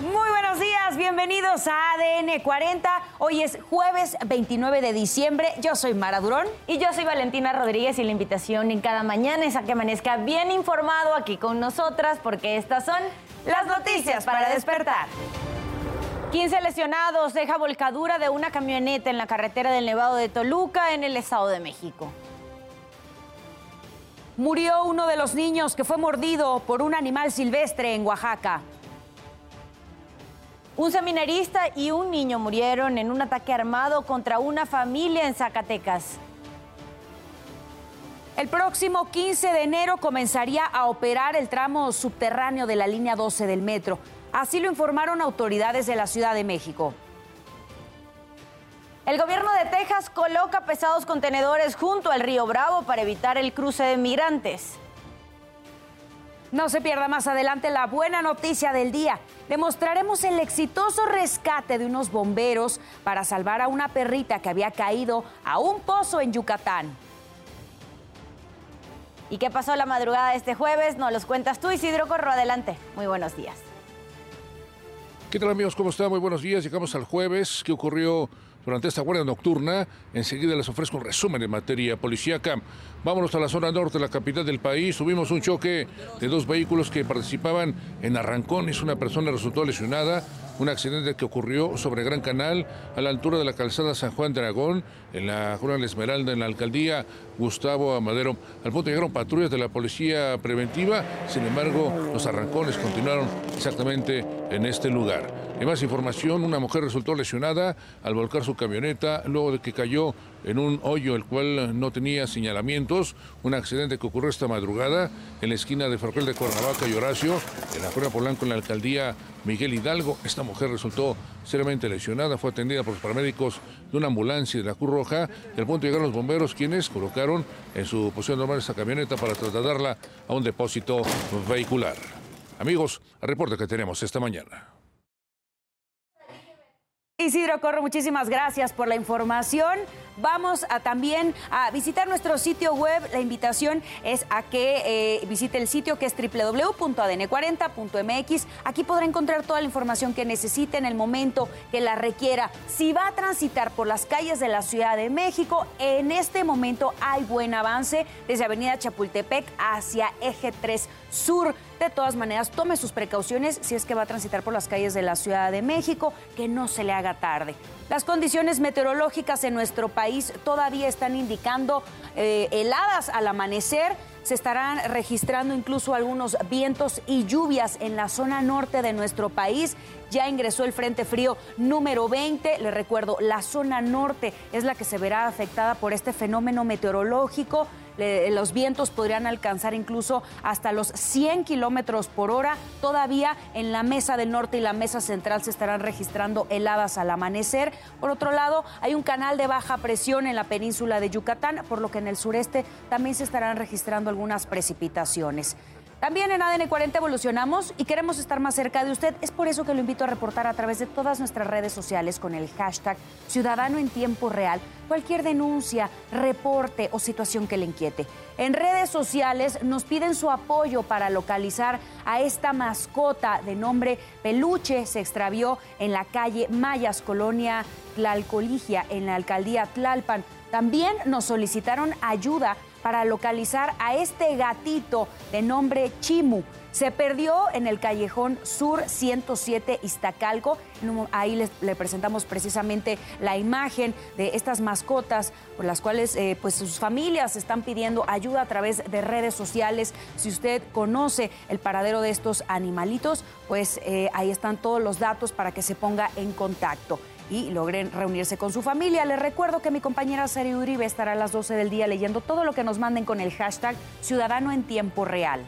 Muy buenos días, bienvenidos a ADN 40. Hoy es jueves 29 de diciembre. Yo soy Mara Durón. Y yo soy Valentina Rodríguez y la invitación en cada mañana es a que amanezca bien informado aquí con nosotras porque estas son las noticias para despertar. 15 lesionados deja volcadura de una camioneta en la carretera del Nevado de Toluca en el Estado de México. Murió uno de los niños que fue mordido por un animal silvestre en Oaxaca. Un seminarista y un niño murieron en un ataque armado contra una familia en Zacatecas. El próximo 15 de enero comenzaría a operar el tramo subterráneo de la línea 12 del metro. Así lo informaron autoridades de la Ciudad de México. El gobierno de Texas coloca pesados contenedores junto al río Bravo para evitar el cruce de migrantes. No se pierda más adelante la buena noticia del día. Demostraremos el exitoso rescate de unos bomberos para salvar a una perrita que había caído a un pozo en Yucatán. ¿Y qué pasó la madrugada de este jueves? Nos los cuentas tú, Isidro Corro. Adelante. Muy buenos días. ¿Qué tal amigos? ¿Cómo están? Muy buenos días. Llegamos al jueves. ¿Qué ocurrió durante esta guardia nocturna? Enseguida les ofrezco un resumen en materia policíaca. Vámonos a la zona norte la capital del país. Tuvimos un choque de dos vehículos que participaban en arrancones. Una persona resultó lesionada un accidente que ocurrió sobre Gran Canal a la altura de la calzada San Juan de Aragón, en la Juana Esmeralda, en la alcaldía Gustavo Amadero. Al punto llegaron patrullas de la policía preventiva, sin embargo, los arrancones continuaron exactamente en este lugar. En más información, una mujer resultó lesionada al volcar su camioneta luego de que cayó en un hoyo el cual no tenía señalamientos. Un accidente que ocurrió esta madrugada en la esquina de Ferrocarril de Cuernavaca y Horacio, en la Juana Polanco, en la alcaldía Miguel Hidalgo. Esta mujer resultó seriamente lesionada, fue atendida por los paramédicos de una ambulancia de la Cruz Roja. Al punto llegaron los bomberos, quienes colocaron en su posición normal esta camioneta para trasladarla a un depósito vehicular. Amigos, al reporte que tenemos esta mañana. Isidro Corro, muchísimas gracias por la información. Vamos a también a visitar nuestro sitio web. La invitación es a que eh, visite el sitio que es www.adn40.mx. Aquí podrá encontrar toda la información que necesite en el momento que la requiera. Si va a transitar por las calles de la Ciudad de México, en este momento hay buen avance desde Avenida Chapultepec hacia Eje 3 Sur. De todas maneras, tome sus precauciones si es que va a transitar por las calles de la Ciudad de México, que no se le haga tarde. Las condiciones meteorológicas en nuestro país todavía están indicando eh, heladas al amanecer. Se estarán registrando incluso algunos vientos y lluvias en la zona norte de nuestro país. Ya ingresó el Frente Frío número 20. Le recuerdo, la zona norte es la que se verá afectada por este fenómeno meteorológico los vientos podrían alcanzar incluso hasta los 100 kilómetros por hora. Todavía en la mesa del norte y la mesa central se estarán registrando heladas al amanecer. Por otro lado, hay un canal de baja presión en la península de Yucatán, por lo que en el sureste también se estarán registrando algunas precipitaciones. También en ADN 40 evolucionamos y queremos estar más cerca de usted. Es por eso que lo invito a reportar a través de todas nuestras redes sociales con el hashtag Ciudadano en Tiempo Real cualquier denuncia, reporte o situación que le inquiete. En redes sociales nos piden su apoyo para localizar a esta mascota de nombre Peluche. Se extravió en la calle Mayas, colonia Tlalcoligia, en la alcaldía Tlalpan. También nos solicitaron ayuda para localizar a este gatito de nombre Chimu. Se perdió en el callejón Sur 107 Iztacalco. Ahí les, le presentamos precisamente la imagen de estas mascotas por las cuales eh, pues sus familias están pidiendo ayuda a través de redes sociales. Si usted conoce el paradero de estos animalitos, pues eh, ahí están todos los datos para que se ponga en contacto y logren reunirse con su familia. Les recuerdo que mi compañera Sari Uribe estará a las 12 del día leyendo todo lo que nos manden con el hashtag Ciudadano en Tiempo Real.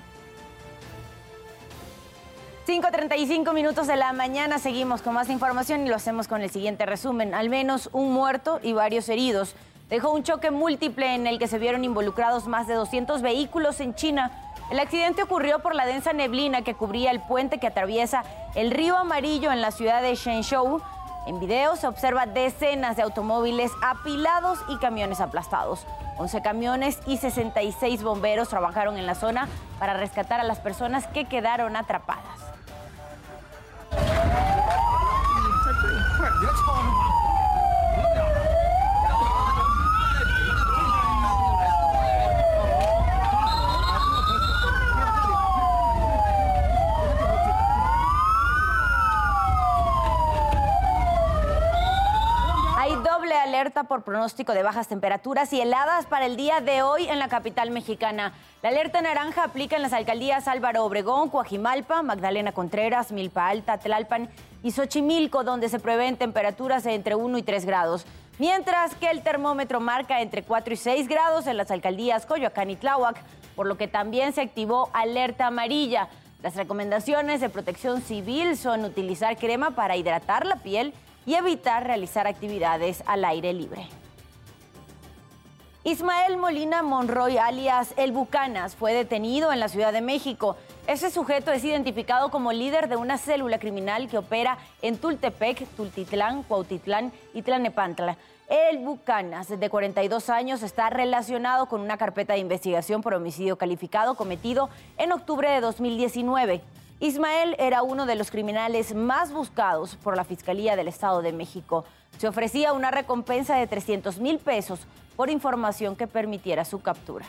5.35 minutos de la mañana seguimos con más información y lo hacemos con el siguiente resumen. Al menos un muerto y varios heridos. Dejó un choque múltiple en el que se vieron involucrados más de 200 vehículos en China. El accidente ocurrió por la densa neblina que cubría el puente que atraviesa el río Amarillo en la ciudad de Shenzhou en video se observa decenas de automóviles apilados y camiones aplastados. 11 camiones y 66 bomberos trabajaron en la zona para rescatar a las personas que quedaron atrapadas. Alerta por pronóstico de bajas temperaturas y heladas para el día de hoy en la capital mexicana. La alerta naranja aplica en las alcaldías Álvaro Obregón, Coajimalpa, Magdalena Contreras, Milpa Alta, Tlalpan y Xochimilco, donde se prevén temperaturas entre 1 y 3 grados. Mientras que el termómetro marca entre 4 y 6 grados en las alcaldías Coyoacán y Tláhuac, por lo que también se activó alerta amarilla. Las recomendaciones de protección civil son utilizar crema para hidratar la piel y evitar realizar actividades al aire libre. Ismael Molina Monroy, alias El Bucanas, fue detenido en la Ciudad de México. Ese sujeto es identificado como líder de una célula criminal que opera en Tultepec, Tultitlán, Cuautitlán y Tlanepantla. El Bucanas, de 42 años, está relacionado con una carpeta de investigación por homicidio calificado cometido en octubre de 2019. Ismael era uno de los criminales más buscados por la Fiscalía del Estado de México. Se ofrecía una recompensa de 300 mil pesos por información que permitiera su captura.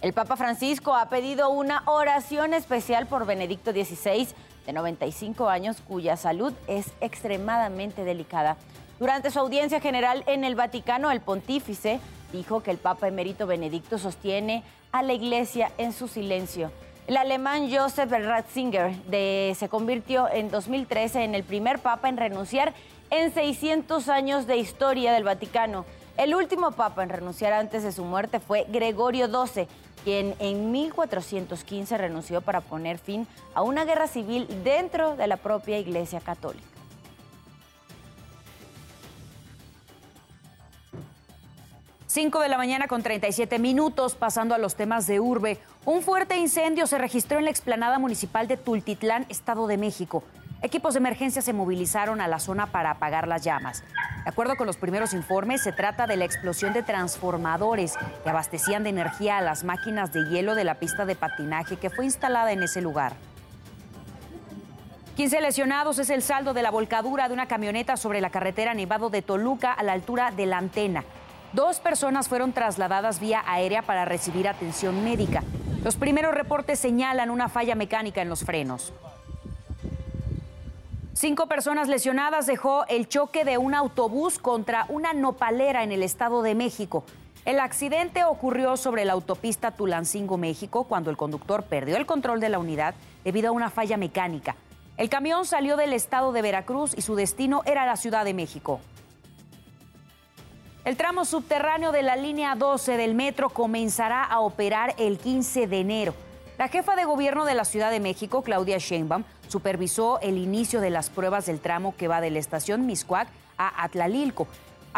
El Papa Francisco ha pedido una oración especial por Benedicto XVI, de 95 años, cuya salud es extremadamente delicada. Durante su audiencia general en el Vaticano, el pontífice dijo que el Papa emérito Benedicto sostiene a la Iglesia en su silencio el alemán Joseph Ratzinger se convirtió en 2013 en el primer papa en renunciar en 600 años de historia del Vaticano. El último papa en renunciar antes de su muerte fue Gregorio XII, quien en 1415 renunció para poner fin a una guerra civil dentro de la propia Iglesia Católica. 5 de la mañana con 37 minutos, pasando a los temas de urbe. Un fuerte incendio se registró en la explanada municipal de Tultitlán, Estado de México. Equipos de emergencia se movilizaron a la zona para apagar las llamas. De acuerdo con los primeros informes, se trata de la explosión de transformadores que abastecían de energía a las máquinas de hielo de la pista de patinaje que fue instalada en ese lugar. 15 lesionados es el saldo de la volcadura de una camioneta sobre la carretera Nevado de Toluca a la altura de la antena. Dos personas fueron trasladadas vía aérea para recibir atención médica. Los primeros reportes señalan una falla mecánica en los frenos. Cinco personas lesionadas dejó el choque de un autobús contra una nopalera en el Estado de México. El accidente ocurrió sobre la autopista Tulancingo, México, cuando el conductor perdió el control de la unidad debido a una falla mecánica. El camión salió del estado de Veracruz y su destino era la Ciudad de México. El tramo subterráneo de la línea 12 del metro comenzará a operar el 15 de enero. La jefa de gobierno de la Ciudad de México, Claudia Sheinbaum, supervisó el inicio de las pruebas del tramo que va de la estación Miscuac a Atlalilco.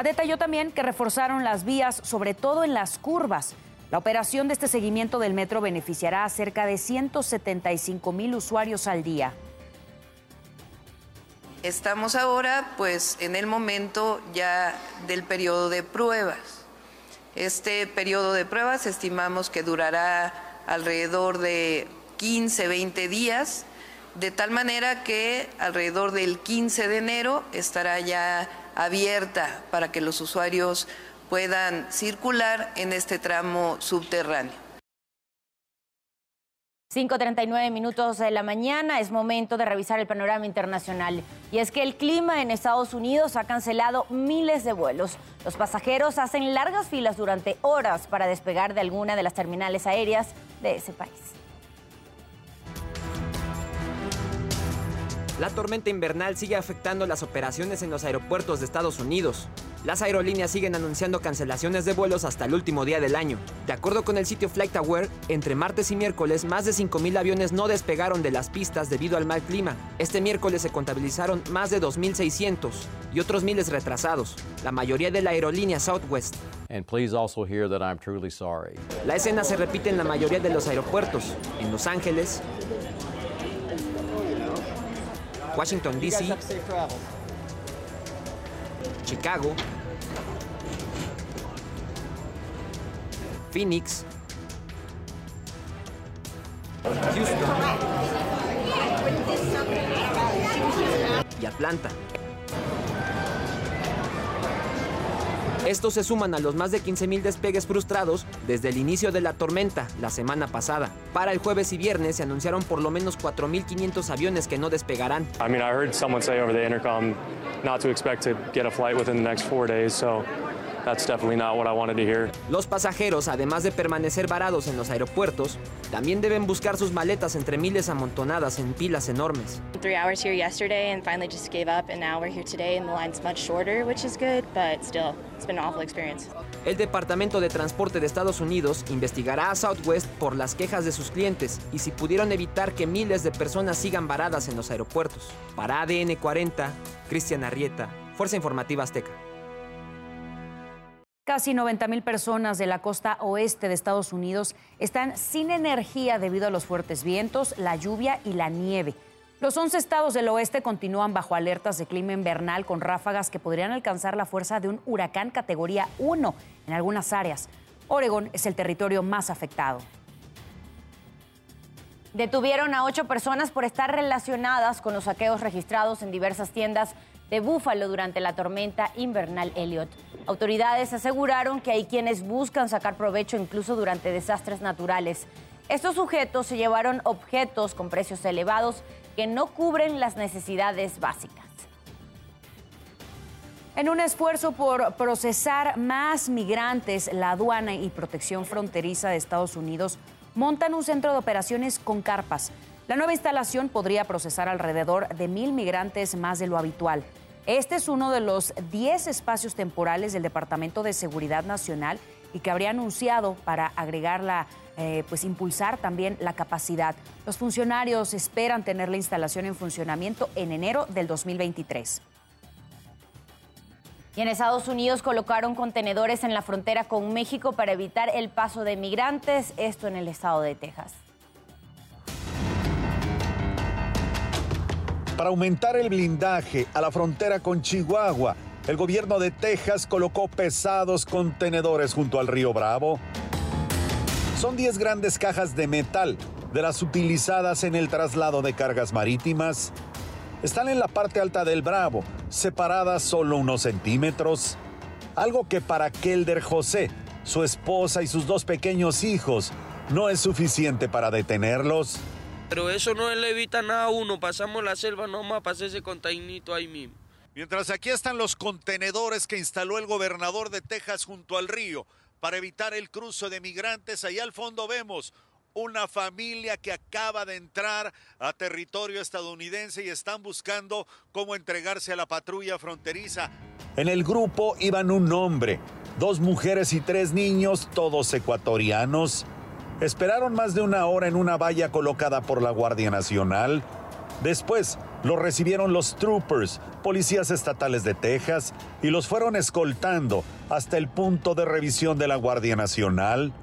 Detalló también que reforzaron las vías, sobre todo en las curvas. La operación de este seguimiento del metro beneficiará a cerca de 175 mil usuarios al día. Estamos ahora pues en el momento ya del periodo de pruebas. Este periodo de pruebas estimamos que durará alrededor de 15, 20 días, de tal manera que alrededor del 15 de enero estará ya abierta para que los usuarios puedan circular en este tramo subterráneo. 5.39 minutos de la mañana, es momento de revisar el panorama internacional. Y es que el clima en Estados Unidos ha cancelado miles de vuelos. Los pasajeros hacen largas filas durante horas para despegar de alguna de las terminales aéreas de ese país. La tormenta invernal sigue afectando las operaciones en los aeropuertos de Estados Unidos. Las aerolíneas siguen anunciando cancelaciones de vuelos hasta el último día del año. De acuerdo con el sitio FlightAware, entre martes y miércoles más de 5.000 aviones no despegaron de las pistas debido al mal clima. Este miércoles se contabilizaron más de 2.600 y otros miles retrasados, la mayoría de la aerolínea Southwest. La escena se repite en la mayoría de los aeropuertos, en Los Ángeles, Washington, D.C., Chicago, Phoenix, Houston y Atlanta. Estos se suman a los más de 15.000 despegues frustrados desde el inicio de la tormenta la semana pasada. Para el jueves y viernes se anunciaron por lo menos 4.500 aviones que no despegarán. I mean, I heard someone say over the intercom not to expect to get a flight within the next four days, so that's definitely not what I wanted to hear. Los pasajeros, además de permanecer varados en los aeropuertos, también deben buscar sus maletas entre miles amontonadas en pilas enormes. Three hours here yesterday and finally just gave up, and now we're here today and the line's much shorter, which is good, but still, it's been an awful experience. El Departamento de Transporte de Estados Unidos investigará a Southwest por las quejas de sus clientes y si pudieron evitar que miles de personas sigan varadas en los aeropuertos. Para ADN 40, Cristian Arrieta, Fuerza Informativa Azteca. Casi 90 mil personas de la costa oeste de Estados Unidos están sin energía debido a los fuertes vientos, la lluvia y la nieve. Los 11 estados del oeste continúan bajo alertas de clima invernal con ráfagas que podrían alcanzar la fuerza de un huracán categoría 1 en algunas áreas. Oregón es el territorio más afectado. Detuvieron a ocho personas por estar relacionadas con los saqueos registrados en diversas tiendas de Búfalo durante la tormenta invernal Elliot. Autoridades aseguraron que hay quienes buscan sacar provecho incluso durante desastres naturales. Estos sujetos se llevaron objetos con precios elevados que no cubren las necesidades básicas. En un esfuerzo por procesar más migrantes, la aduana y protección fronteriza de Estados Unidos montan un centro de operaciones con carpas. La nueva instalación podría procesar alrededor de mil migrantes más de lo habitual. Este es uno de los 10 espacios temporales del Departamento de Seguridad Nacional y que habría anunciado para agregarla, eh, pues impulsar también la capacidad. Los funcionarios esperan tener la instalación en funcionamiento en enero del 2023. Y en Estados Unidos colocaron contenedores en la frontera con México para evitar el paso de migrantes, esto en el estado de Texas. Para aumentar el blindaje a la frontera con Chihuahua, el gobierno de Texas colocó pesados contenedores junto al río Bravo. Son 10 grandes cajas de metal de las utilizadas en el traslado de cargas marítimas. Están en la parte alta del Bravo, separadas solo unos centímetros. Algo que para Kelder José, su esposa y sus dos pequeños hijos no es suficiente para detenerlos. Pero eso no le evita nada a uno. Pasamos la selva nomás para ese containito ahí mismo. Mientras aquí están los contenedores que instaló el gobernador de Texas junto al río para evitar el cruce de migrantes, allá al fondo vemos una familia que acaba de entrar a territorio estadounidense y están buscando cómo entregarse a la patrulla fronteriza. En el grupo iban un hombre, dos mujeres y tres niños, todos ecuatorianos. Esperaron más de una hora en una valla colocada por la Guardia Nacional. Después los recibieron los troopers, policías estatales de Texas, y los fueron escoltando hasta el punto de revisión de la Guardia Nacional.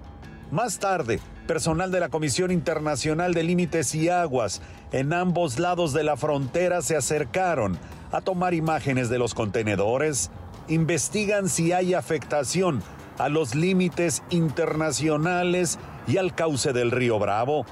Más tarde, personal de la Comisión Internacional de Límites y Aguas en ambos lados de la frontera se acercaron a tomar imágenes de los contenedores, investigan si hay afectación a los límites internacionales y al cauce del río Bravo.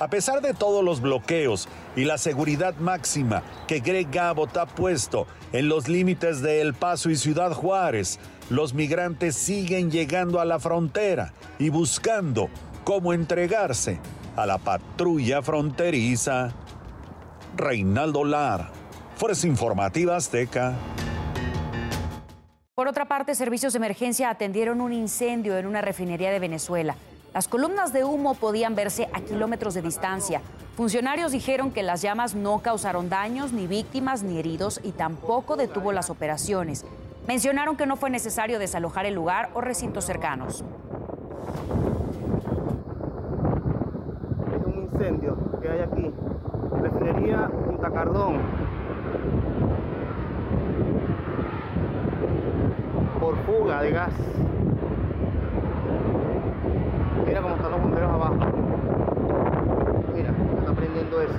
A pesar de todos los bloqueos y la seguridad máxima que Greg Abbott ha puesto en los límites de El Paso y Ciudad Juárez, los migrantes siguen llegando a la frontera y buscando cómo entregarse a la patrulla fronteriza. Reinaldo Lar, Fuerza Informativa Azteca. Por otra parte, servicios de emergencia atendieron un incendio en una refinería de Venezuela. Las columnas de humo podían verse a kilómetros de distancia. Funcionarios dijeron que las llamas no causaron daños, ni víctimas, ni heridos y tampoco detuvo las operaciones. Mencionaron que no fue necesario desalojar el lugar o recintos cercanos. Es un incendio que hay aquí. Refinería Punta Cardón. Por fuga de gas. Mira están abajo. Mira, está prendiendo eso.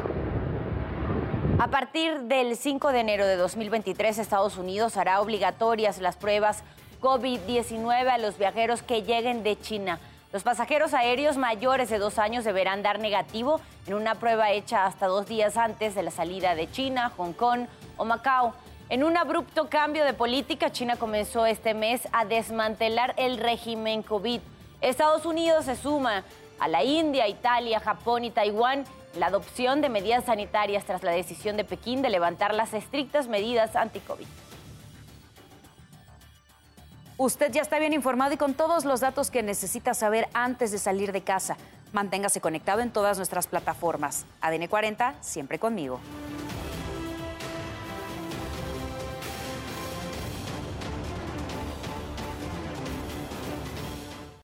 A partir del 5 de enero de 2023, Estados Unidos hará obligatorias las pruebas COVID-19 a los viajeros que lleguen de China. Los pasajeros aéreos mayores de dos años deberán dar negativo en una prueba hecha hasta dos días antes de la salida de China, Hong Kong o Macao. En un abrupto cambio de política, China comenzó este mes a desmantelar el régimen COVID. Estados Unidos se suma a la India, Italia, Japón y Taiwán la adopción de medidas sanitarias tras la decisión de Pekín de levantar las estrictas medidas anti-COVID. Usted ya está bien informado y con todos los datos que necesita saber antes de salir de casa. Manténgase conectado en todas nuestras plataformas. ADN 40, siempre conmigo.